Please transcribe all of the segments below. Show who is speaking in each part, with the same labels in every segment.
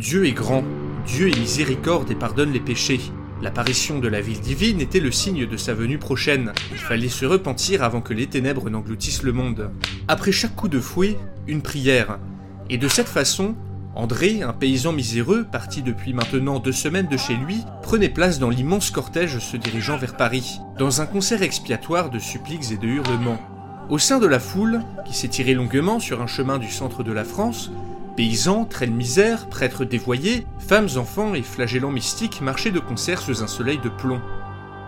Speaker 1: Dieu est grand, Dieu est miséricorde et pardonne les péchés. L'apparition de la ville divine était le signe de sa venue prochaine. Il fallait se repentir avant que les ténèbres n'engloutissent le monde. Après chaque coup de fouet, une prière. Et de cette façon, André, un paysan miséreux, parti depuis maintenant deux semaines de chez lui, prenait place dans l'immense cortège se dirigeant vers Paris, dans un concert expiatoire de suppliques et de hurlements. Au sein de la foule, qui s'étirait longuement sur un chemin du centre de la France, Paysans, traînes misère, prêtres dévoyés, femmes, enfants et flagellants mystiques marchaient de concert sous un soleil de plomb.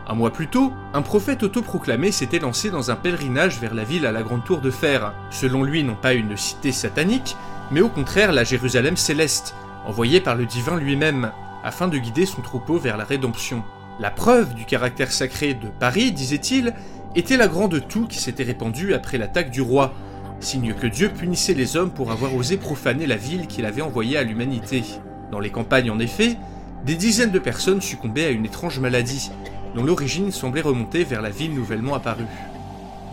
Speaker 1: Un mois plus tôt, un prophète autoproclamé s'était lancé dans un pèlerinage vers la ville à la grande tour de fer, selon lui non pas une cité satanique, mais au contraire la Jérusalem céleste, envoyée par le divin lui-même, afin de guider son troupeau vers la rédemption. La preuve du caractère sacré de Paris, disait-il, était la grande toux qui s'était répandue après l'attaque du roi, signe que Dieu punissait les hommes pour avoir osé profaner la ville qu'il avait envoyée à l'humanité. Dans les campagnes, en effet, des dizaines de personnes succombaient à une étrange maladie, dont l'origine semblait remonter vers la ville nouvellement apparue.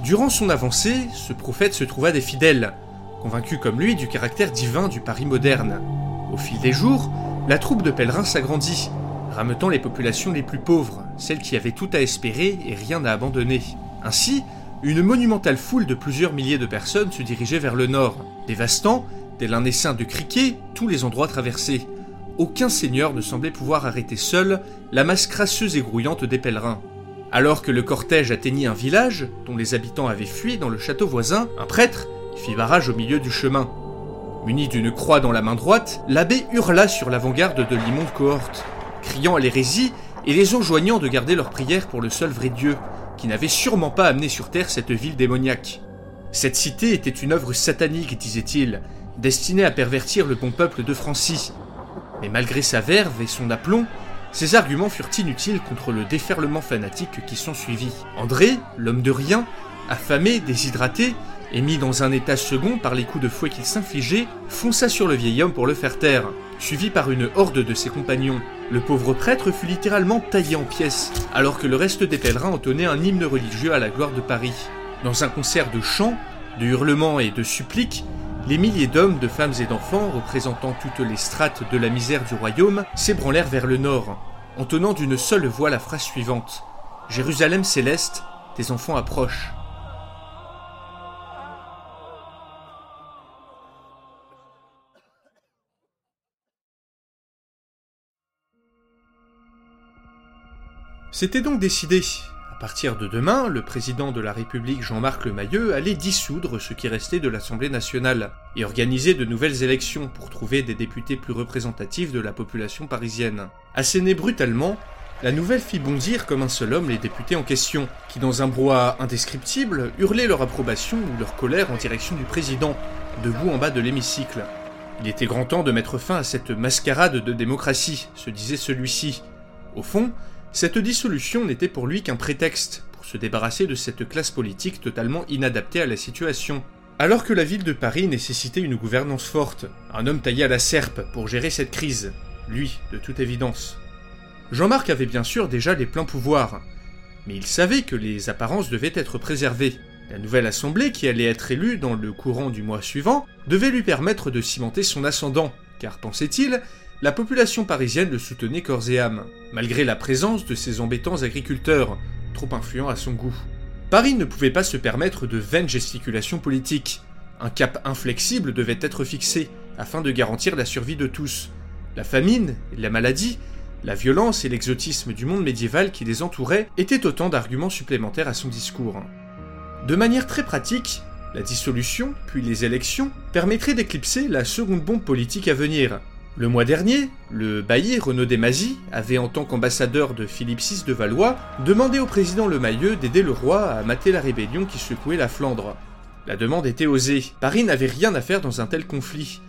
Speaker 1: Durant son avancée, ce prophète se trouva des fidèles, convaincus comme lui du caractère divin du Paris moderne. Au fil des jours, la troupe de pèlerins s'agrandit, rameutant les populations les plus pauvres, celles qui avaient tout à espérer et rien à abandonner. Ainsi, une monumentale foule de plusieurs milliers de personnes se dirigeait vers le nord, dévastant, tel un essaim de criquets, tous les endroits traversés. Aucun seigneur ne semblait pouvoir arrêter seul la masse crasseuse et grouillante des pèlerins. Alors que le cortège atteignit un village, dont les habitants avaient fui dans le château voisin, un prêtre fit barrage au milieu du chemin. Muni d'une croix dans la main droite, l'abbé hurla sur l'avant-garde de l'immonde cohorte, criant à l'hérésie et les enjoignant de garder leur prière pour le seul vrai Dieu, qui n'avait sûrement pas amené sur Terre cette ville démoniaque. Cette cité était une œuvre satanique, disait-il, destinée à pervertir le bon peuple de Francie. Mais malgré sa verve et son aplomb, ses arguments furent inutiles contre le déferlement fanatique qui s'ensuivit. André, l'homme de rien, affamé, déshydraté, et mis dans un état second par les coups de fouet qu'il s'infligeait, fonça sur le vieil homme pour le faire taire. Suivi par une horde de ses compagnons, le pauvre prêtre fut littéralement taillé en pièces, alors que le reste des pèlerins entonnait un hymne religieux à la gloire de Paris. Dans un concert de chants, de hurlements et de suppliques, les milliers d'hommes, de femmes et d'enfants, représentant toutes les strates de la misère du royaume, s'ébranlèrent vers le nord, entonnant d'une seule voix la phrase suivante Jérusalem céleste, tes enfants approchent. C'était donc décidé. À partir de demain, le président de la République Jean-Marc Lemayeux allait dissoudre ce qui restait de l'Assemblée nationale et organiser de nouvelles élections pour trouver des députés plus représentatifs de la population parisienne. Asséné brutalement, la nouvelle fit bondir comme un seul homme les députés en question, qui dans un brouhaha indescriptible hurlaient leur approbation ou leur colère en direction du président, debout en bas de l'hémicycle. Il était grand temps de mettre fin à cette mascarade de démocratie, se disait celui-ci. Au fond, cette dissolution n'était pour lui qu'un prétexte pour se débarrasser de cette classe politique totalement inadaptée à la situation. Alors que la ville de Paris nécessitait une gouvernance forte, un homme taillé à la serpe pour gérer cette crise, lui, de toute évidence. Jean-Marc avait bien sûr déjà les pleins pouvoirs, mais il savait que les apparences devaient être préservées. La nouvelle assemblée, qui allait être élue dans le courant du mois suivant, devait lui permettre de cimenter son ascendant, car, pensait-il, la population parisienne le soutenait corps et âme, malgré la présence de ces embêtants agriculteurs, trop influents à son goût. Paris ne pouvait pas se permettre de vaines gesticulations politiques. Un cap inflexible devait être fixé, afin de garantir la survie de tous. La famine, la maladie, la violence et l'exotisme du monde médiéval qui les entourait étaient autant d'arguments supplémentaires à son discours. De manière très pratique, la dissolution, puis les élections, permettraient d'éclipser la seconde bombe politique à venir, Le mois dernier, le bailli Renaud Desmazis avait, en tant qu'ambassadeur de Philippe VI de Valois, demandé au président Le Mayeux d'aider le roi à mater la rébellion qui secouait la Flandre. La demande était osée, Paris n'avait rien à faire dans un tel conflit,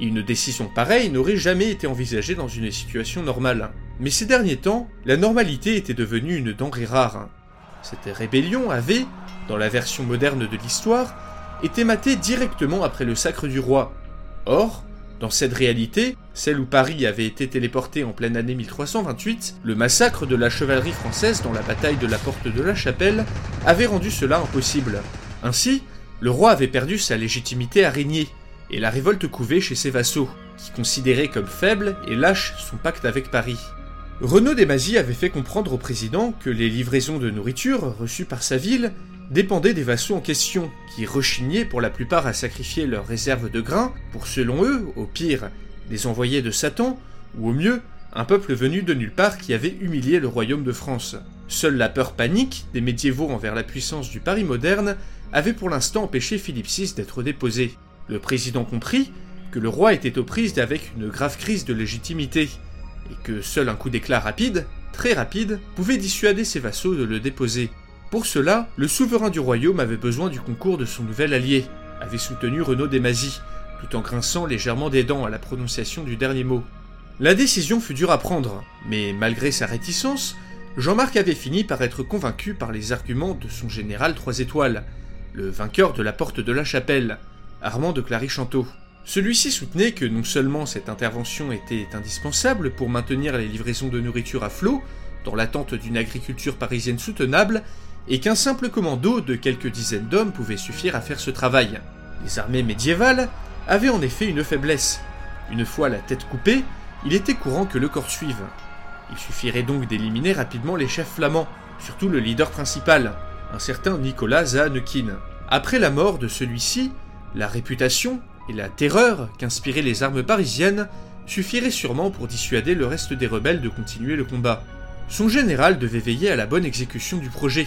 Speaker 1: et une décision pareille n'aurait jamais été envisagée dans une situation normale. Mais ces derniers temps, la normalité était devenue une denrée rare. Cette rébellion avait, dans la version moderne de l'histoire, été matée directement après le sacre du roi. Or, dans cette réalité, celle où Paris avait été téléporté en pleine année 1328, le massacre de la chevalerie française dans la bataille de la porte de la Chapelle avait rendu cela impossible. Ainsi, le roi avait perdu sa légitimité à régner, et la révolte couvait chez ses vassaux, qui considéraient comme faible et lâche son pacte avec Paris. Renaud Desmazis avait fait comprendre au président que les livraisons de nourriture reçues par sa ville dépendaient des vassaux en question, qui rechignaient pour la plupart à sacrifier leurs réserves de grains pour, selon eux, au pire, des envoyés de Satan, ou au mieux, un peuple venu de nulle part qui avait humilié le royaume de France. Seule la peur panique des médiévaux envers la puissance du Paris moderne avait pour l'instant empêché Philippe VI d'être déposé. Le président comprit que le roi était aux prises avec une grave crise de légitimité, et que seul un coup d'éclat rapide, très rapide, pouvait dissuader ses vassaux de le déposer. Pour cela, le souverain du royaume avait besoin du concours de son nouvel allié, avait soutenu Renaud Desmazis, tout en grinçant légèrement des dents à la prononciation du dernier mot. La décision fut dure à prendre, mais malgré sa réticence, Jean-Marc avait fini par être convaincu par les arguments de son général trois étoiles, le vainqueur de la porte de la chapelle, Armand de Clary-Chanteau. Celui-ci soutenait que non seulement cette intervention était indispensable pour maintenir les livraisons de nourriture à flot, dans l'attente d'une agriculture parisienne soutenable, et qu'un simple commando de quelques dizaines d'hommes pouvait suffire à faire ce travail. Les armées médiévales avaient en effet une faiblesse. Une fois la tête coupée, il était courant que le corps suive. Il suffirait donc d'éliminer rapidement les chefs flamands, surtout le leader principal, un certain Nicolas Zahanekin. Après la mort de celui-ci, la réputation et la terreur qu'inspiraient les armes parisiennes suffiraient sûrement pour dissuader le reste des rebelles de continuer le combat. Son général devait veiller à la bonne exécution du projet,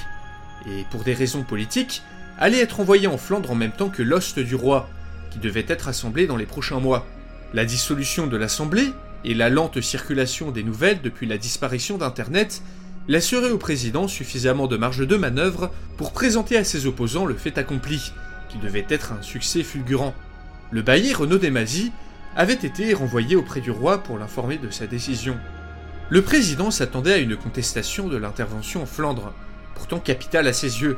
Speaker 1: et pour des raisons politiques, allait être envoyé en Flandre en même temps que l'ost du roi, qui devait être assemblé dans les prochains mois. La dissolution de l'Assemblée et la lente circulation des nouvelles depuis la disparition d'Internet laisseraient au président suffisamment de marge de manœuvre pour présenter à ses opposants le fait accompli, qui devait être un succès fulgurant. Le bailli Renaud Desmazis avait été renvoyé auprès du roi pour l'informer de sa décision. Le président s'attendait à une contestation de l'intervention en Flandre, pourtant capitale à ses yeux.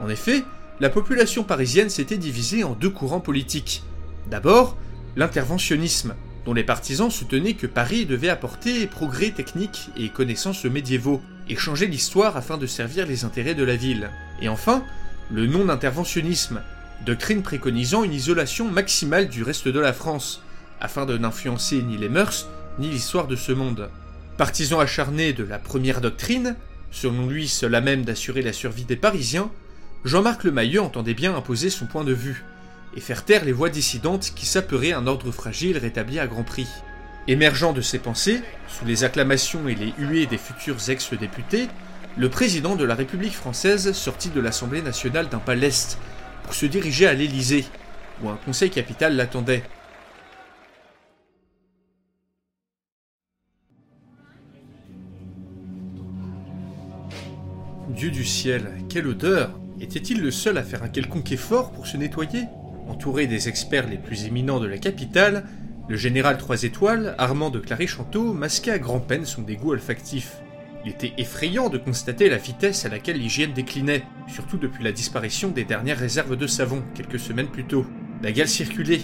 Speaker 1: En effet, la population parisienne s'était divisée en deux courants politiques. D'abord, l'interventionnisme, dont les partisans soutenaient que Paris devait apporter progrès techniques et connaissances médiévaux, et changer l'histoire afin de servir les intérêts de la ville. Et enfin, le non-interventionnisme, doctrine préconisant une isolation maximale du reste de la France, afin de n'influencer ni les mœurs, ni l'histoire de ce monde. Partisan acharné de la première doctrine, selon lui à même d'assurer la survie des Parisiens, Jean-Marc Lemayeux entendait bien imposer son point de vue, et faire taire les voix dissidentes qui saperaient un ordre fragile rétabli à grand prix. Émergeant de ses pensées, sous les acclamations et les huées des futurs ex-députés, le président de la République française sortit de l'Assemblée nationale d'un pas pour se diriger à l'Élysée, où un conseil capital l'attendait. Dieu du ciel, quelle odeur Était-il le seul à faire un quelconque effort pour se nettoyer? Entouré des experts les plus éminents de la capitale, le général trois étoiles, Armand de Clary-Chanteau, masquait à grand-peine son dégoût olfactif. Il était effrayant de constater la vitesse à laquelle l'hygiène déclinait, surtout depuis la disparition des dernières réserves de savon, quelques semaines plus tôt. La gale circulait,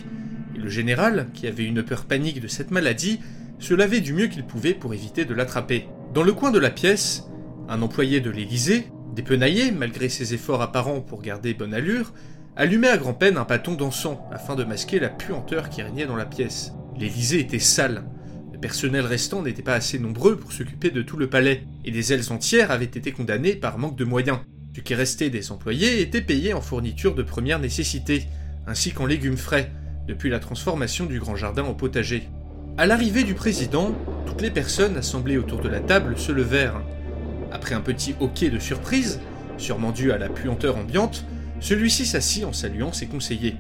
Speaker 1: et le général, qui avait une peur panique de cette maladie, se lavait du mieux qu'il pouvait pour éviter de l'attraper. Dans le coin de la pièce, un employé de l'Élysée, dépenaillé malgré ses efforts apparents pour garder bonne allure, allumait à grand-peine un bâton d'encens afin de masquer la puanteur qui régnait dans la pièce. L'Élysée était sale. Le personnel restant n'était pas assez nombreux pour s'occuper de tout le palais, et des ailes entières avaient été condamnées par manque de moyens. Ce qui restait des employés était payé en fournitures de première nécessité, ainsi qu'en légumes frais, depuis la transformation du grand jardin en potager. À l'arrivée du président, toutes les personnes assemblées autour de la table se levèrent, après un petit hoquet de surprise, sûrement dû à la puanteur ambiante, celui-ci s'assit en saluant ses conseillers.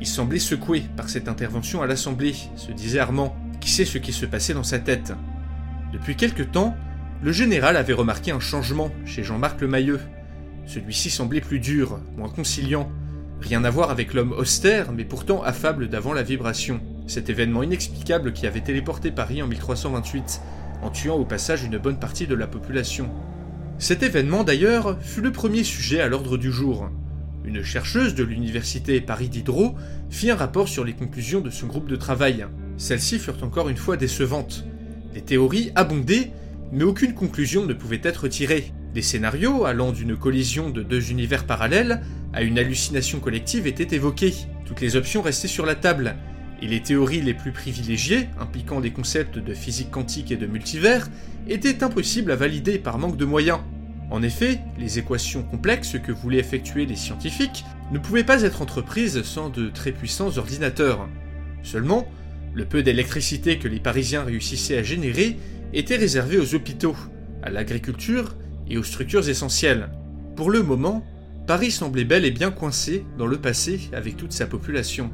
Speaker 1: Il semblait secoué par cette intervention à l'Assemblée, se disait Armand, Qui sait ce qui se passait dans sa tête? Depuis quelque temps, le général avait remarqué un changement chez Jean-Marc Le. Celui-ci semblait plus dur, moins conciliant. Rien à voir avec l'homme austère, mais pourtant affable d'avant la vibration. Cet événement inexplicable qui avait téléporté Paris en 1328, en tuant au passage une bonne partie de la population. Cet événement d'ailleurs fut le premier sujet à l'ordre du jour. Une chercheuse de l'université Paris Diderot fit un rapport sur les conclusions de son groupe de travail. Celles-ci furent encore une fois décevantes. Les théories abondaient, mais aucune conclusion ne pouvait être tirée. Des scénarios allant d'une collision de deux univers parallèles à une hallucination collective étaient évoqués. Toutes les options restaient sur la table, et les théories les plus privilégiées, impliquant les concepts de physique quantique et de multivers, étaient impossibles à valider par manque de moyens. En effet, les équations complexes que voulaient effectuer les scientifiques ne pouvaient pas être entreprises sans de très puissants ordinateurs. Seulement, le peu d'électricité que les Parisiens réussissaient à générer était réservé aux hôpitaux, à l'agriculture et aux structures essentielles. Pour le moment, Paris semblait bel et bien coincé dans le passé avec toute sa population.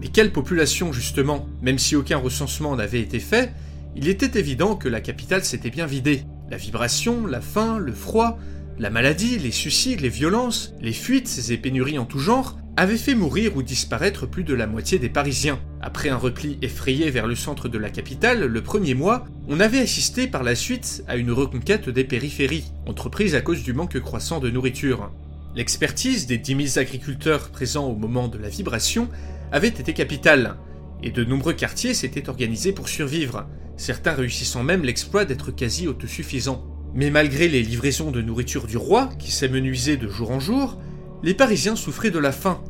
Speaker 1: Mais quelle population justement Même si aucun recensement n'avait été fait, il était évident que la capitale s'était bien vidée. La vibration, la faim, le froid, la maladie, les suicides, les violences, les fuites et pénuries en tout genre avaient fait mourir ou disparaître plus de la moitié des Parisiens. Après un repli effrayé vers le centre de la capitale le premier mois, on avait assisté par la suite à une reconquête des périphéries, entreprise à cause du manque croissant de nourriture. L'expertise des 10 000 agriculteurs présents au moment de la vibration avait été capitale, et de nombreux quartiers s'étaient organisés pour survivre, certains réussissant même l'exploit d'être quasi autosuffisants. Mais malgré les livraisons de nourriture du roi, qui s'amenuisaient de jour en jour, les Parisiens souffraient de la faim,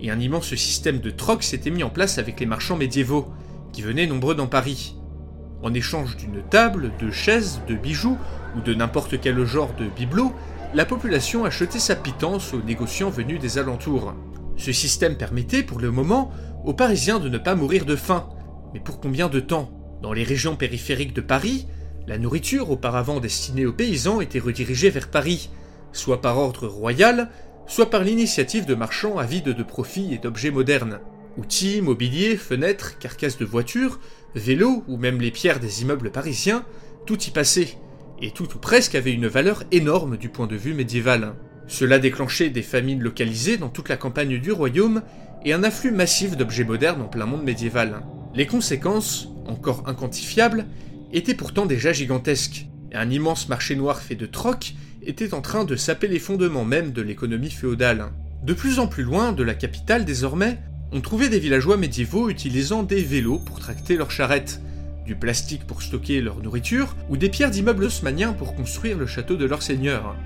Speaker 1: et un immense système de troc s'était mis en place avec les marchands médiévaux, qui venaient nombreux dans Paris. En échange d'une table, de chaises, de bijoux, ou de n'importe quel genre de bibelot, la population achetait sa pitance aux négociants venus des alentours. Ce système permettait, pour le moment, aux Parisiens de ne pas mourir de faim. Mais pour combien de temps? Dans les régions périphériques de Paris, la nourriture auparavant destinée aux paysans était redirigée vers Paris, soit par ordre royal, soit par l'initiative de marchands avides de profits et d'objets modernes. Outils, mobilier, fenêtres, carcasses de voitures, vélos ou même les pierres des immeubles parisiens, tout y passait, et tout ou presque avait une valeur énorme du point de vue médiéval. Cela déclenchait des famines localisées dans toute la campagne du royaume et un afflux massif d'objets modernes en plein monde médiéval. Les conséquences, encore inquantifiables, étaient pourtant déjà gigantesques, et un immense marché noir fait de troc était en train de saper les fondements même de l'économie féodale. De plus en plus loin de la capitale désormais, on trouvait des villageois médiévaux utilisant des vélos pour tracter leurs charrettes, du plastique pour stocker leur nourriture, ou des pierres d'immeubles haussmanniens pour construire le château de leur seigneur.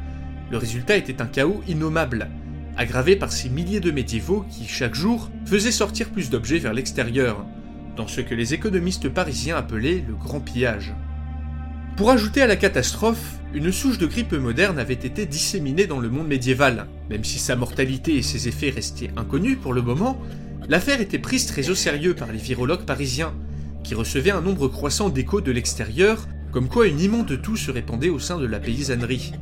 Speaker 1: Le résultat était un chaos innommable, aggravé par ces milliers de médiévaux qui, chaque jour, faisaient sortir plus d'objets vers l'extérieur, dans ce que les économistes parisiens appelaient le grand pillage. Pour ajouter à la catastrophe, une souche de grippe moderne avait été disséminée dans le monde médiéval. Même si sa mortalité et ses effets restaient inconnus pour le moment, l'affaire était prise très au sérieux par les virologues parisiens, qui recevaient un nombre croissant d'échos de l'extérieur, comme quoi une immonde toux se répandait au sein de la paysannerie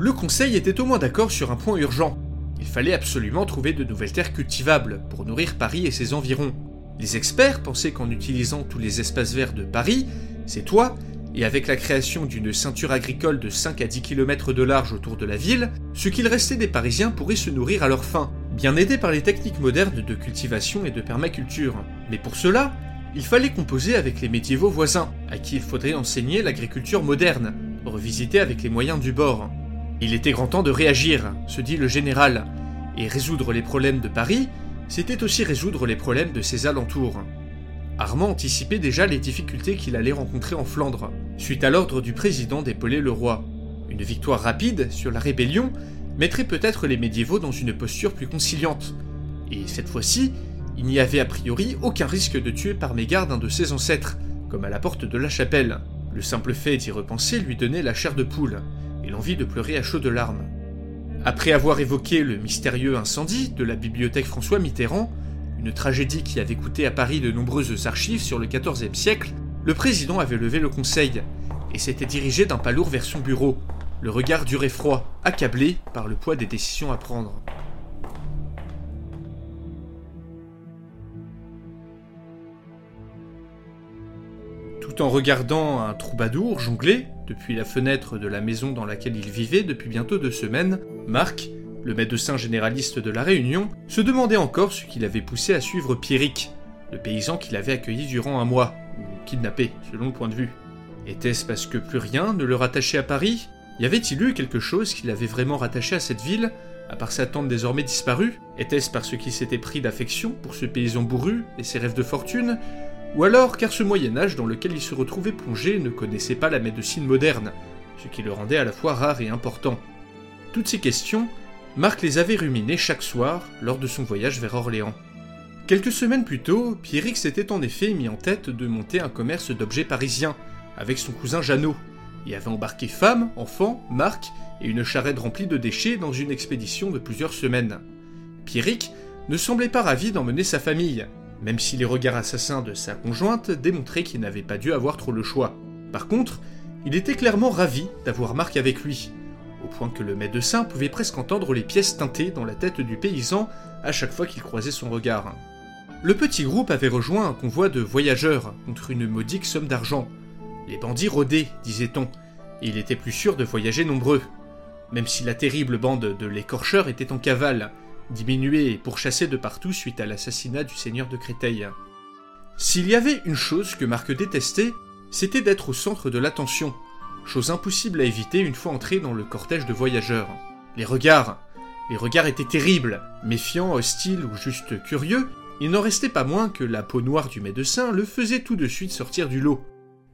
Speaker 1: le Conseil était au moins d'accord sur un point urgent. Il fallait absolument trouver de nouvelles terres cultivables pour nourrir Paris et ses environs. Les experts pensaient qu'en utilisant tous les espaces verts de Paris, ses toits, et avec la création d'une ceinture agricole de 5 à 10 km de large autour de la ville, ce qu'il restait des Parisiens pourrait se nourrir à leur faim, bien aidés par les techniques modernes de cultivation et de permaculture. Mais pour cela, il fallait composer avec les médiévaux voisins, à qui il faudrait enseigner l'agriculture moderne, revisitée avec les moyens du bord. Il était grand temps de réagir, se dit le général, et résoudre les problèmes de Paris, c'était aussi résoudre les problèmes de ses alentours. Armand anticipait déjà les difficultés qu'il allait rencontrer en Flandre, suite à l'ordre du président d'épauler le roi. Une victoire rapide sur la rébellion mettrait peut-être les médiévaux dans une posture plus conciliante. Et cette fois-ci, il n'y avait a priori aucun risque de tuer par mégarde un de ses ancêtres, comme à la porte de la chapelle. Le simple fait d'y repenser lui donnait la chair de poule et l'envie de pleurer à chaudes larmes. Après avoir évoqué le mystérieux incendie de la bibliothèque François Mitterrand, une tragédie qui avait coûté à Paris de nombreuses archives sur le XIVe siècle, le président avait levé le conseil et s'était dirigé d'un pas lourd vers son bureau, le regard dur et froid, accablé par le poids des décisions à prendre. Tout en regardant un troubadour jongler depuis la fenêtre de la maison dans laquelle il vivait depuis bientôt deux semaines, Marc, le médecin généraliste de la Réunion, se demandait encore ce qui l'avait poussé à suivre Pierrick, le paysan qu'il avait accueilli durant un mois, ou kidnappé, selon le point de vue. Était-ce parce que plus rien ne le rattachait à Paris? Y avait-il eu quelque chose qui l'avait vraiment rattaché à cette ville, à part sa tante désormais disparue? Était-ce parce qu'il s'était pris d'affection pour ce paysan bourru et ses rêves de fortune? Ou alors car ce Moyen Âge dans lequel il se retrouvait plongé ne connaissait pas la médecine moderne, ce qui le rendait à la fois rare et important Toutes ces questions, Marc les avait ruminées chaque soir lors de son voyage vers Orléans. Quelques semaines plus tôt, Pierrick s'était en effet mis en tête de monter un commerce d'objets parisiens avec son cousin Jeannot, et avait embarqué femme, enfants, Marc et une charrette remplie de déchets dans une expédition de plusieurs semaines. Pierrick ne semblait pas ravi d'emmener sa famille, même si les regards assassins de sa conjointe démontraient qu'il n'avait pas dû avoir trop le choix. Par contre, il était clairement ravi d'avoir Marc avec lui, au point que le médecin pouvait presque entendre les pièces teintées dans la tête du paysan à chaque fois qu'il croisait son regard. Le petit groupe avait rejoint un convoi de voyageurs contre une modique somme d'argent. Les bandits rôdaient, disait-on, et il était plus sûr de voyager nombreux. Même si la terrible bande de l'écorcheur était en cavale, diminuée et pourchassée de partout suite à l'assassinat du seigneur de Créteil. S'il y avait une chose que Marc détestait, c'était d'être au centre de l'attention, chose impossible à éviter une fois entré dans le cortège de voyageurs. Les regards. Les regards étaient terribles, méfiants, hostiles ou juste curieux, il n'en restait pas moins que la peau noire du médecin le faisait tout de suite sortir du lot.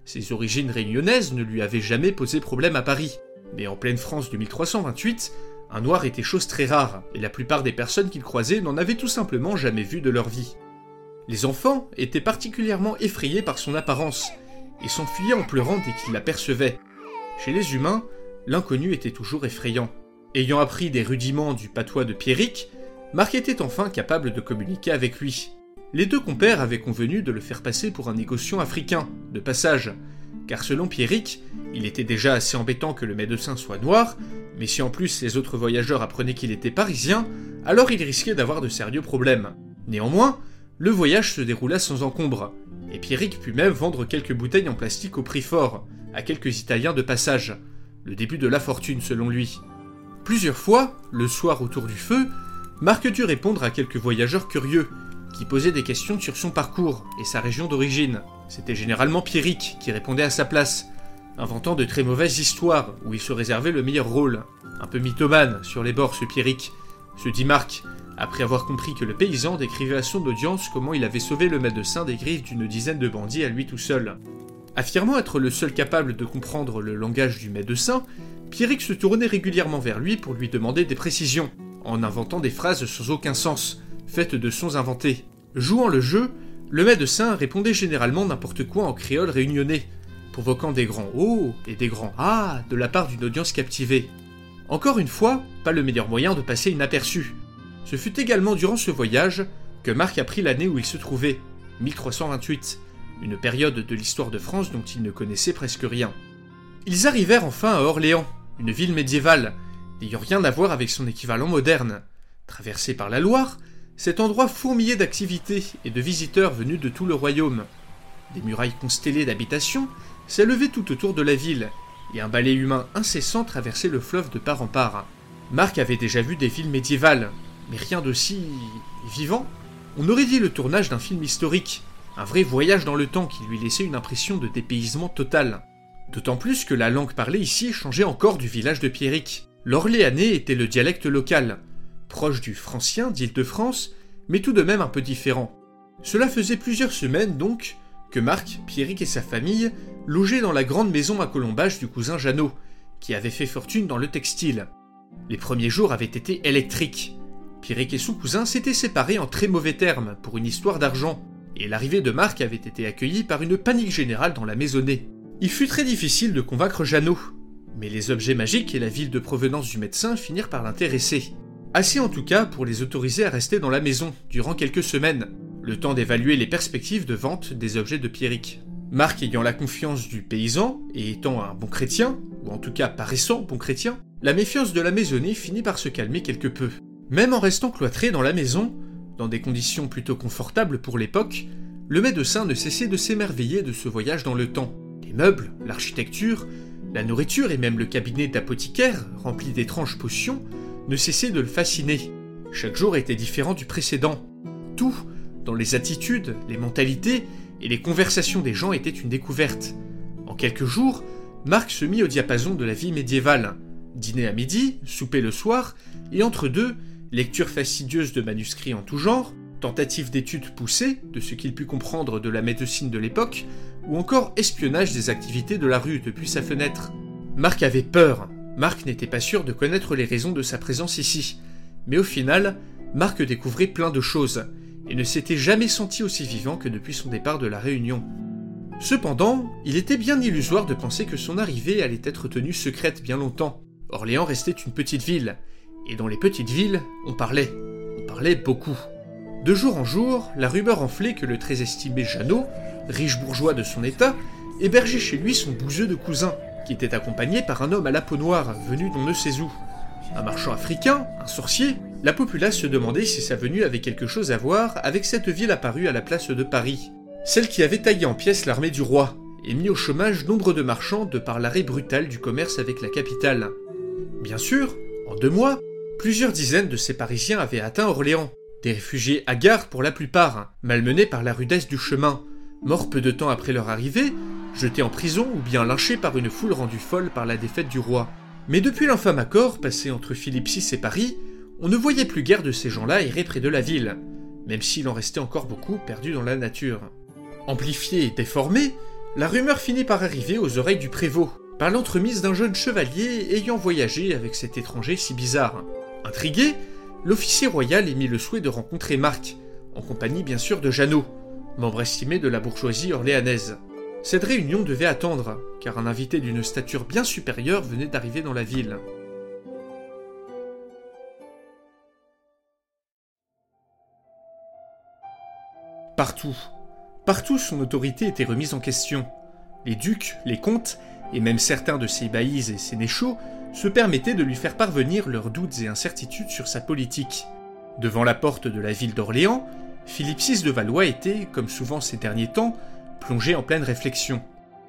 Speaker 1: Ses origines réunionnaises ne lui avaient jamais posé problème à Paris, mais en pleine France de 1328, un noir était chose très rare, et la plupart des personnes qu'il croisait n'en avaient tout simplement jamais vu de leur vie. Les enfants étaient particulièrement effrayés par son apparence, et s'enfuyaient en pleurant dès qu'ils l'apercevaient. Chez les humains, l'inconnu était toujours effrayant. Ayant appris des rudiments du patois de Pierrick, Marc était enfin capable de communiquer avec lui. Les deux compères avaient convenu de le faire passer pour un négociant africain, de passage, car selon Pierrick, il était déjà assez embêtant que le médecin soit noir, mais si en plus les autres voyageurs apprenaient qu'il était parisien, alors il risquait d'avoir de sérieux problèmes. Néanmoins, le voyage se déroula sans encombre, et Pierrick put même vendre quelques bouteilles en plastique au prix fort, à quelques Italiens de passage, le début de la fortune selon lui. Plusieurs fois, le soir autour du feu, Marc dut répondre à quelques voyageurs curieux, qui posaient des questions sur son parcours et sa région d'origine. C'était généralement Pierrick qui répondait à sa place, inventant de très mauvaises histoires où il se réservait le meilleur rôle. Un peu mythomane sur les bords ce Pierrick, se dit Marc, après avoir compris que le paysan décrivait à son audience comment il avait sauvé le médecin des griffes d'une dizaine de bandits à lui tout seul. Affirmant être le seul capable de comprendre le langage du médecin, Pierrick se tournait régulièrement vers lui pour lui demander des précisions, en inventant des phrases sans aucun sens, faites de sons inventés. Jouant le jeu, le médecin répondait généralement n'importe quoi en créole réunionnais, provoquant des grands Oh et des grands Ah de la part d'une audience captivée. Encore une fois, pas le meilleur moyen de passer inaperçu. Ce fut également durant ce voyage que Marc apprit l'année où il se trouvait, 1328, une période de l'histoire de France dont il ne connaissait presque rien. Ils arrivèrent enfin à Orléans, une ville médiévale, n'ayant rien à voir avec son équivalent moderne. Traversé par la Loire, cet endroit fourmillait d'activités et de visiteurs venus de tout le royaume. Des murailles constellées d'habitations s'élevaient tout autour de la ville, et un balai humain incessant traversait le fleuve de part en part. Marc avait déjà vu des villes médiévales, mais rien d'aussi vivant. On aurait dit le tournage d'un film historique, un vrai voyage dans le temps qui lui laissait une impression de dépaysement total. D'autant plus que la langue parlée ici changeait encore du village de Pierrick. L'orléanais était le dialecte local, proche du francien d'Île-de-France, mais tout de même un peu différent. Cela faisait plusieurs semaines donc que Marc, Pierrick et sa famille logeaient dans la grande maison à colombage du cousin Jeannot, qui avait fait fortune dans le textile. Les premiers jours avaient été électriques. Pierrick et son cousin s'étaient séparés en très mauvais termes pour une histoire d'argent, et l'arrivée de Marc avait été accueillie par une panique générale dans la maisonnée. Il fut très difficile de convaincre Jeannot, mais les objets magiques et la ville de provenance du médecin finirent par l'intéresser. Assez en tout cas pour les autoriser à rester dans la maison durant quelques semaines, le temps d'évaluer les perspectives de vente des objets de Pierrick. Marc ayant la confiance du paysan et étant un bon chrétien, ou en tout cas paraissant bon chrétien, la méfiance de la maisonnée finit par se calmer quelque peu. Même en restant cloîtré dans la maison, dans des conditions plutôt confortables pour l'époque, le médecin ne cessait de s'émerveiller de ce voyage dans le temps. Les meubles, l'architecture, la nourriture et même le cabinet d'apothicaire, rempli d'étranges potions, ne cessaient de le fasciner. Chaque jour était différent du précédent. Tout, dans les attitudes, les mentalités et les conversations des gens, était une découverte. En quelques jours, Marc se mit au diapason de la vie médiévale. Dîner à midi, souper le soir, et entre deux, lecture fastidieuse de manuscrits en tout genre, tentative d'études poussées de ce qu'il put comprendre de la médecine de l'époque, ou encore espionnage des activités de la rue depuis sa fenêtre. Marc avait peur. Marc n'était pas sûr de connaître les raisons de sa présence ici. Mais au final, Marc découvrait plein de choses, et ne s'était jamais senti aussi vivant que depuis son départ de la Réunion. Cependant, il était bien illusoire de penser que son arrivée allait être tenue secrète bien longtemps. Orléans restait une petite ville, et dans les petites villes, on parlait. On parlait beaucoup. De jour en jour, la rumeur enflait que le très estimé Jeannot, riche bourgeois de son état, hébergeait chez lui son bouseux de cousin, qui était accompagné par un homme à la peau noire venu d'on ne sait où. Un marchand africain, un sorcier, la populace se demandait si sa venue avait quelque chose à voir avec cette ville apparue à la place de Paris, celle qui avait taillé en pièces l'armée du roi et mis au chômage nombre de marchands de par l'arrêt brutal du commerce avec la capitale. Bien sûr, en deux mois, plusieurs dizaines de ces Parisiens avaient atteint Orléans, des réfugiés hagards pour la plupart, malmenés par la rudesse du chemin, morts peu de temps après leur arrivée, jetés en prison ou bien lynchés par une foule rendue folle par la défaite du roi. Mais depuis l'infâme accord passé entre Philippe VI et Paris, on ne voyait plus guère de ces gens-là errer près de la ville, même s'il en restait encore beaucoup perdus dans la nature. Amplifiée et déformée, la rumeur finit par arriver aux oreilles du prévôt, par l'entremise d'un jeune chevalier ayant voyagé avec cet étranger si bizarre. Intrigué, l'officier royal émit le souhait de rencontrer Marc, en compagnie bien sûr de Jeannot, membre estimé de la bourgeoisie orléanaise. Cette réunion devait attendre, car un invité d'une stature bien supérieure venait d'arriver dans la ville. Partout, partout son autorité était remise en question. Les ducs, les comtes, et même certains de ses baillis et sénéchaux se permettaient de lui faire parvenir leurs doutes et incertitudes sur sa politique. Devant la porte de la ville d'Orléans, Philippe VI de Valois était, comme souvent ces derniers temps, plongé en pleine réflexion.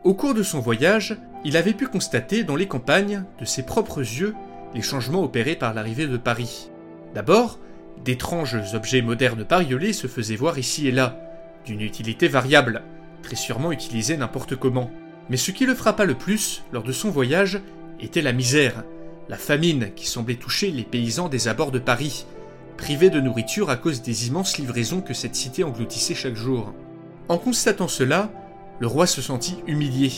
Speaker 1: Au cours de son voyage, il avait pu constater dans les campagnes, de ses propres yeux, les changements opérés par l'arrivée de Paris. D'abord, d'étranges objets modernes pariolés se faisaient voir ici et là, d'une utilité variable, très sûrement utilisés n'importe comment. Mais ce qui le frappa le plus, lors de son voyage, était la misère, la famine qui semblait toucher les paysans des abords de Paris, privés de nourriture à cause des immenses livraisons que cette cité engloutissait chaque jour. En constatant cela, le roi se sentit humilié,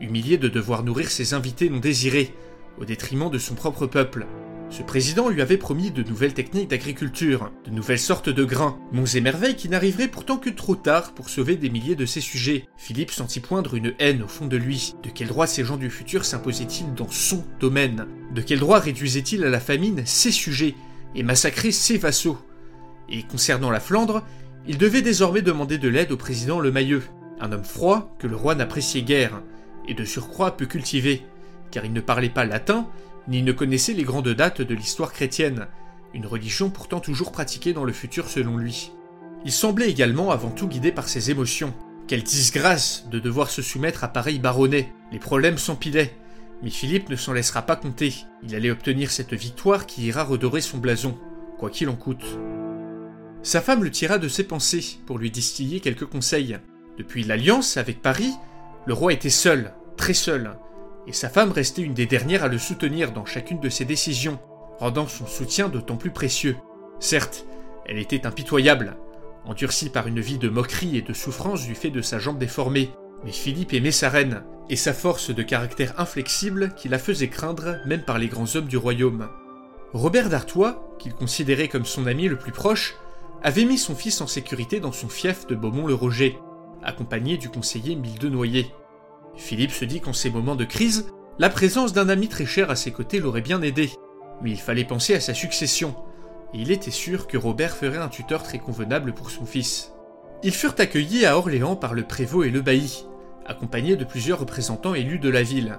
Speaker 1: humilié de devoir nourrir ses invités non désirés, au détriment de son propre peuple. Ce président lui avait promis de nouvelles techniques d'agriculture, de nouvelles sortes de grains, monts et merveilles qui n'arriveraient pourtant que trop tard pour sauver des milliers de ses sujets. Philippe sentit poindre une haine au fond de lui. De quel droit ces gens du futur s'imposaient-ils dans son domaine? De quel droit réduisaient-ils à la famine ses sujets et massacraient ses vassaux? Et concernant la Flandre, il devait désormais demander de l'aide au président Le Mayeux, un homme froid que le roi n'appréciait guère, et de surcroît peu cultivé, car il ne parlait pas latin, ni ne connaissait les grandes dates de l'histoire chrétienne, une religion pourtant toujours pratiquée dans le futur selon lui. Il semblait également avant tout guidé par ses émotions. Quelle disgrâce de devoir se soumettre à pareil baronnet. Les problèmes s'empilaient. Mais Philippe ne s'en laissera pas compter. Il allait obtenir cette victoire qui ira redorer son blason, quoi qu'il en coûte. Sa femme le tira de ses pensées pour lui distiller quelques conseils. Depuis l'alliance avec Paris, le roi était seul, très seul, et sa femme restait une des dernières à le soutenir dans chacune de ses décisions, rendant son soutien d'autant plus précieux. Certes, elle était impitoyable, endurcie par une vie de moquerie et de souffrance du fait de sa jambe déformée, mais Philippe aimait sa reine, et sa force de caractère inflexible qui la faisait craindre même par les grands hommes du royaume. Robert d'Artois, qu'il considérait comme son ami le plus proche, avait mis son fils en sécurité dans son fief de Beaumont-le-Roger, accompagné du conseiller de Noyer. Philippe se dit qu'en ces moments de crise, la présence d'un ami très cher à ses côtés l'aurait bien aidé, mais il fallait penser à sa succession, et il était sûr que Robert ferait un tuteur très convenable pour son fils. Ils furent accueillis à Orléans par le prévôt et le bailli, accompagnés de plusieurs représentants élus de la ville.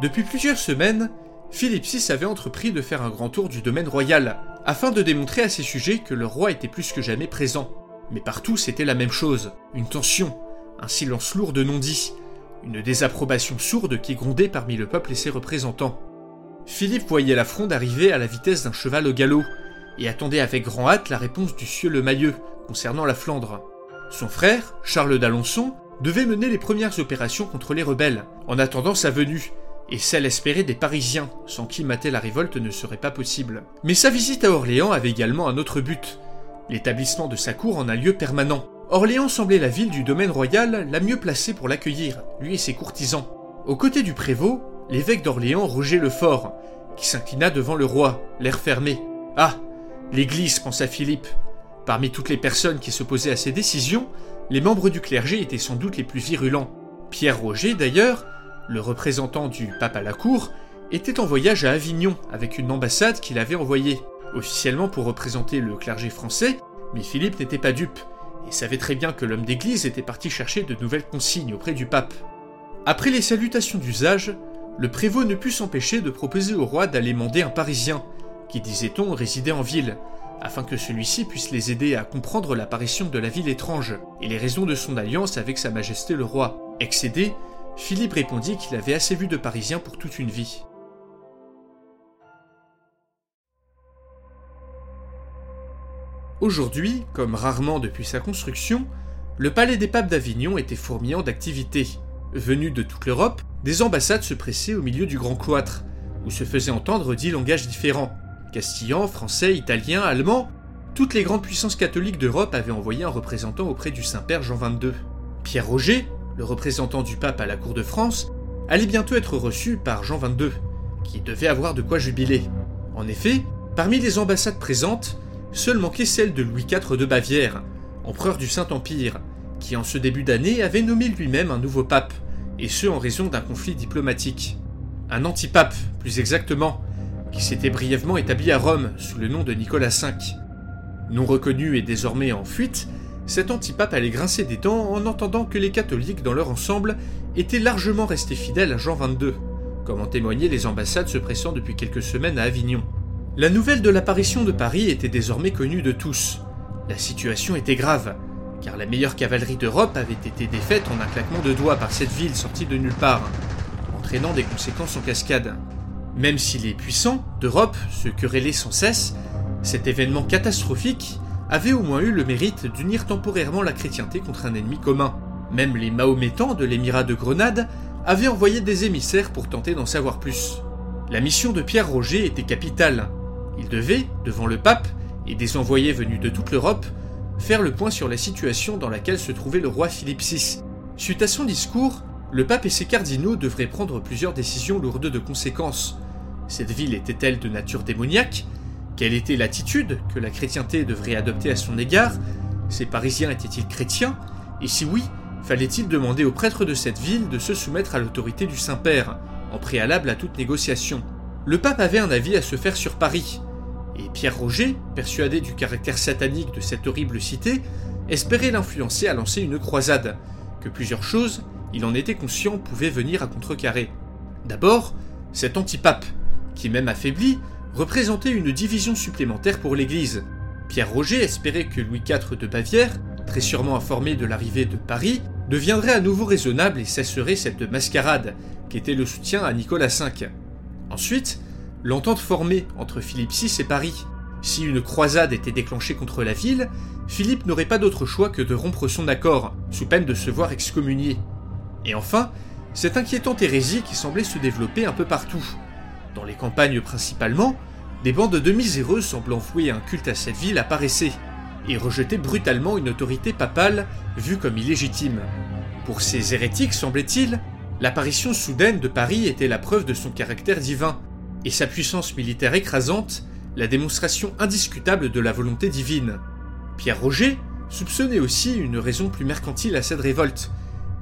Speaker 1: Depuis plusieurs semaines, Philippe VI avait entrepris de faire un grand tour du domaine royal, afin de démontrer à ses sujets que le roi était plus que jamais présent. Mais partout c'était la même chose, une tension, un silence lourd de non-dits, une désapprobation sourde qui grondait parmi le peuple et ses représentants. Philippe voyait la fronde arriver à la vitesse d'un cheval au galop, et attendait avec grand hâte la réponse du sieur le Mailleux concernant la Flandre. Son frère, Charles d'Alençon, devait mener les premières opérations contre les rebelles, en attendant sa venue, et celle espérée des Parisiens, sans qui mater la révolte ne serait pas possible. Mais sa visite à Orléans avait également un autre but, l'établissement de sa cour en un lieu permanent. Orléans semblait la ville du domaine royal la mieux placée pour l'accueillir, lui et ses courtisans. Aux côtés du prévôt, l'évêque d'Orléans Roger Lefort, qui s'inclina devant le roi, l'air fermé. Ah L'Église, pensa Philippe. Parmi toutes les personnes qui s'opposaient à ces décisions, les membres du clergé étaient sans doute les plus virulents. Pierre Roger, d'ailleurs, le représentant du pape à la cour, était en voyage à Avignon avec une ambassade qu'il avait envoyée, officiellement pour représenter le clergé français, mais Philippe n'était pas dupe, et savait très bien que l'homme d'église était parti chercher de nouvelles consignes auprès du pape. Après les salutations d'usage, le prévôt ne put s'empêcher de proposer au roi d'aller mander un Parisien, qui, disait-on, résidait en ville, afin que celui-ci puisse les aider à comprendre l'apparition de la ville étrange et les raisons de son alliance avec Sa Majesté le roi. Excédé, Philippe répondit qu'il avait assez vu de Parisiens pour toute une vie. Aujourd'hui, comme rarement depuis sa construction, le palais des papes d'Avignon était fourmillant d'activités. Venus de toute l'Europe, des ambassades se pressaient au milieu du grand cloître, où se faisaient entendre dix langages différents. Castillan, français, italien, allemand, toutes les grandes puissances catholiques d'Europe avaient envoyé un représentant auprès du Saint-Père Jean XXII. Pierre Roger, le représentant du pape à la cour de France, allait bientôt être reçu par Jean XXII, qui devait avoir de quoi jubiler. En effet, parmi les ambassades présentes, seule manquait celle de Louis IV de Bavière, empereur du Saint-Empire, qui en ce début d'année avait nommé lui-même un nouveau pape, et ce en raison d'un conflit diplomatique. Un antipape, plus exactement, qui s'était brièvement établi à Rome sous le nom de Nicolas V. Non reconnu et désormais en fuite, cet antipape allait grincer des dents en entendant que les catholiques dans leur ensemble étaient largement restés fidèles à Jean XXII, comme en témoignaient les ambassades se pressant depuis quelques semaines à Avignon. La nouvelle de l'apparition de Paris était désormais connue de tous. La situation était grave, car la meilleure cavalerie d'Europe avait été défaite en un claquement de doigts par cette ville sortie de nulle part, entraînant des conséquences en cascade. Même si les puissants d'Europe se querellaient sans cesse, cet événement catastrophique avait au moins eu le mérite d'unir temporairement la chrétienté contre un ennemi commun. Même les Mahométans de l'émirat de Grenade avaient envoyé des émissaires pour tenter d'en savoir plus. La mission de Pierre Roger était capitale. Il devait, devant le pape et des envoyés venus de toute l'Europe, faire le point sur la situation dans laquelle se trouvait le roi Philippe VI. Suite à son discours, le pape et ses cardinaux devraient prendre plusieurs décisions lourdes de conséquences. Cette ville était-elle de nature démoniaque Quelle était l'attitude que la chrétienté devrait adopter à son égard Ces Parisiens étaient-ils chrétiens Et si oui, fallait-il demander aux prêtres de cette ville de se soumettre à l'autorité du Saint-Père, en préalable à toute négociation? Le pape avait un avis à se faire sur Paris, et Pierre Roger, persuadé du caractère satanique de cette horrible cité, espérait l'influencer à lancer une croisade, que plusieurs choses, il en était conscient, pouvaient venir à contrecarrer. D'abord, cet antipape, qui même affaibli, représentait une division supplémentaire pour l'Église. Pierre Roger espérait que Louis IV de Bavière, très sûrement informé de l'arrivée de Paris, deviendrait à nouveau raisonnable et cesserait cette mascarade, qui était le soutien à Nicolas V. Ensuite, l'entente formée entre Philippe VI et Paris. Si une croisade était déclenchée contre la ville, Philippe n'aurait pas d'autre choix que de rompre son accord, sous peine de se voir excommunié. Et enfin, cette inquiétante hérésie qui semblait se développer un peu partout. Dans les campagnes principalement, des bandes de miséreux semblant vouer un culte à cette ville apparaissaient, et rejetaient brutalement une autorité papale vue comme illégitime. Pour ces hérétiques, semblait-il, l'apparition soudaine de Paris était la preuve de son caractère divin, et sa puissance militaire écrasante, la démonstration indiscutable de la volonté divine. Pierre Roger soupçonnait aussi une raison plus mercantile à cette révolte.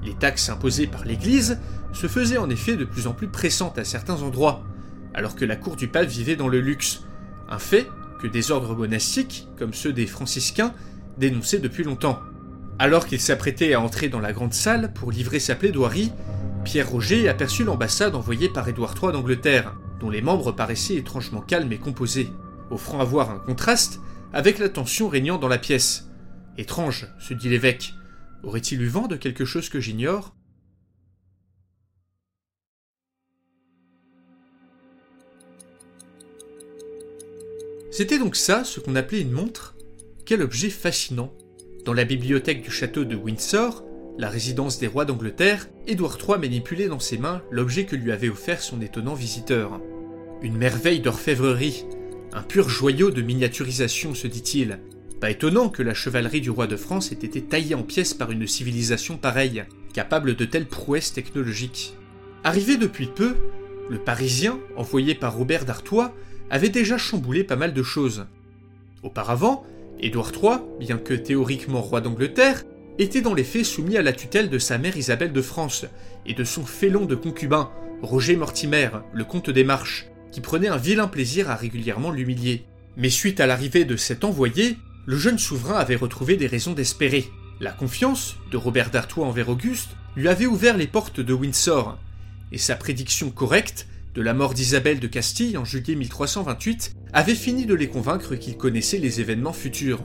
Speaker 1: Les taxes imposées par l'Église se faisaient en effet de plus en plus pressantes à certains endroits, alors que la cour du pape vivait dans le luxe, un fait que des ordres monastiques, comme ceux des franciscains, dénonçaient depuis longtemps. Alors qu'il s'apprêtait à entrer dans la grande salle pour livrer sa plaidoirie, Pierre Roger aperçut l'ambassade envoyée par Édouard III d'Angleterre, dont les membres paraissaient étrangement calmes et composés, offrant à voir un contraste avec la tension régnant dans la pièce. Étrange, se dit l'évêque. Aurait-il eu vent de quelque chose que j'ignore? C'était donc ça, ce qu'on appelait une montre Quel objet fascinant Dans la bibliothèque du château de Windsor, la résidence des rois d'Angleterre, Édouard III manipulait dans ses mains l'objet que lui avait offert son étonnant visiteur. Une merveille d'orfèvrerie, un pur joyau de miniaturisation, se dit-il. Pas étonnant que la chevalerie du roi de France ait été taillée en pièces par une civilisation pareille, capable de telles prouesses technologiques. Arrivé depuis peu, le Parisien, envoyé par Robert d'Artois, avait déjà chamboulé pas mal de choses. Auparavant, Édouard III, bien que théoriquement roi d'Angleterre, était dans les faits soumis à la tutelle de sa mère Isabelle de France et de son félon de concubin, Roger Mortimer, le comte des Marches, qui prenait un vilain plaisir à régulièrement l'humilier. Mais suite à l'arrivée de cet envoyé, le jeune souverain avait retrouvé des raisons d'espérer. La confiance de Robert d'Artois envers Auguste lui avait ouvert les portes de Windsor, et sa prédiction correcte de la mort d'Isabelle de Castille en juillet 1328 avait fini de les convaincre qu'il connaissait les événements futurs.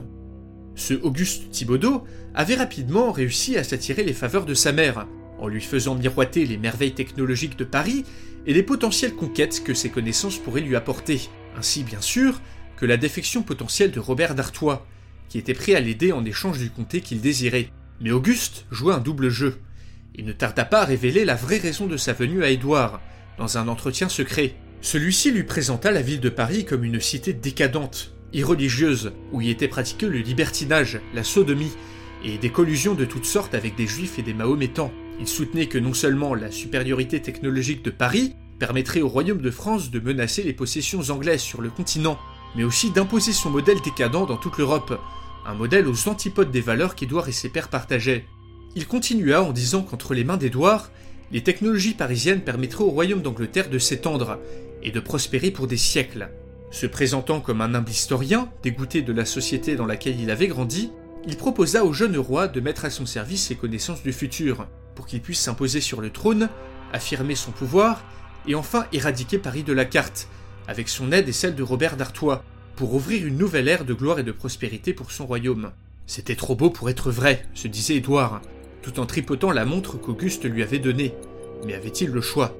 Speaker 1: Ce Auguste Thibaudot avait rapidement réussi à s'attirer les faveurs de sa mère, en lui faisant miroiter les merveilles technologiques de Paris et les potentielles conquêtes que ses connaissances pourraient lui apporter, ainsi bien sûr que la défection potentielle de Robert d'Artois, qui était prêt à l'aider en échange du comté qu'il désirait. Mais Auguste jouait un double jeu. Il ne tarda pas à révéler la vraie raison de sa venue à Édouard, un entretien secret. Celui-ci lui présenta la ville de Paris comme une cité décadente, irreligieuse, où y était pratiqué le libertinage, la sodomie, et des collusions de toutes sortes avec des juifs et des mahométans. Il soutenait que non seulement la supériorité technologique de Paris permettrait au royaume de France de menacer les possessions anglaises sur le continent, mais aussi d'imposer son modèle décadent dans toute l'Europe, un modèle aux antipodes des valeurs qu'Édouard et ses pères partageaient. Il continua en disant qu'entre les mains d'Édouard, les technologies parisiennes permettraient au royaume d'Angleterre de s'étendre et de prospérer pour des siècles. Se présentant comme un humble historien, dégoûté de la société dans laquelle il avait grandi, il proposa au jeune roi de mettre à son service ses connaissances du futur, pour qu'il puisse s'imposer sur le trône, affirmer son pouvoir, et enfin éradiquer Paris de la carte, avec son aide et celle de Robert d'Artois, pour ouvrir une nouvelle ère de gloire et de prospérité pour son royaume. C'était trop beau pour être vrai, se disait Édouard, tout en tripotant la montre qu'Auguste lui avait donnée. Mais avait-il le choix?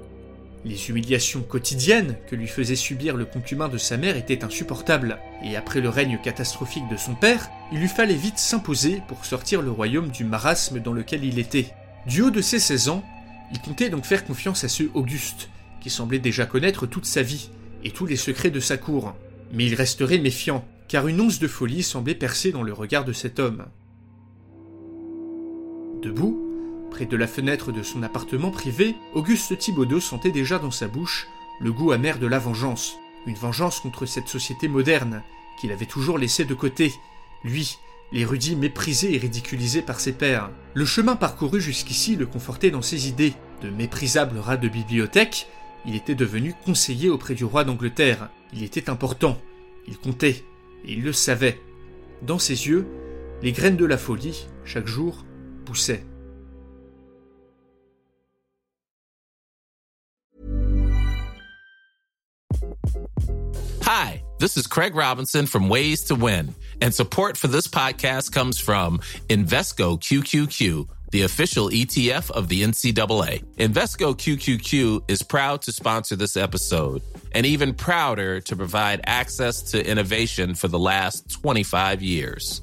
Speaker 1: Les humiliations quotidiennes que lui faisait subir le concubin de sa mère étaient insupportables, et après le règne catastrophique de son père, il lui fallait vite s'imposer pour sortir le royaume du marasme dans lequel il était. Du haut de ses 16 ans, il comptait donc faire confiance à ce Auguste, qui semblait déjà connaître toute sa vie et tous les secrets de sa cour. Mais il resterait méfiant, car une once de folie semblait percer dans le regard de cet homme. Debout, près de la fenêtre de son appartement privé, Auguste Thibaudot sentait déjà dans sa bouche le goût amer de la vengeance. Une vengeance contre cette société moderne, qu'il avait toujours laissée de côté. Lui, l'érudit méprisé et ridiculisé par ses pairs. Le chemin parcouru jusqu'ici le confortait dans ses idées. De méprisable rat de bibliothèque, il était devenu conseiller auprès du roi d'Angleterre. Il était important, il comptait, et il le savait. Dans ses yeux, les graines de la folie, chaque jour, poussaient.
Speaker 2: Hi, this is Craig Robinson from Ways to Win, and support for this podcast comes from Invesco QQQ the official ETF of the NCAA. Invesco QQQ is proud to sponsor this episode and even prouder to provide access to innovation for the last 25 years.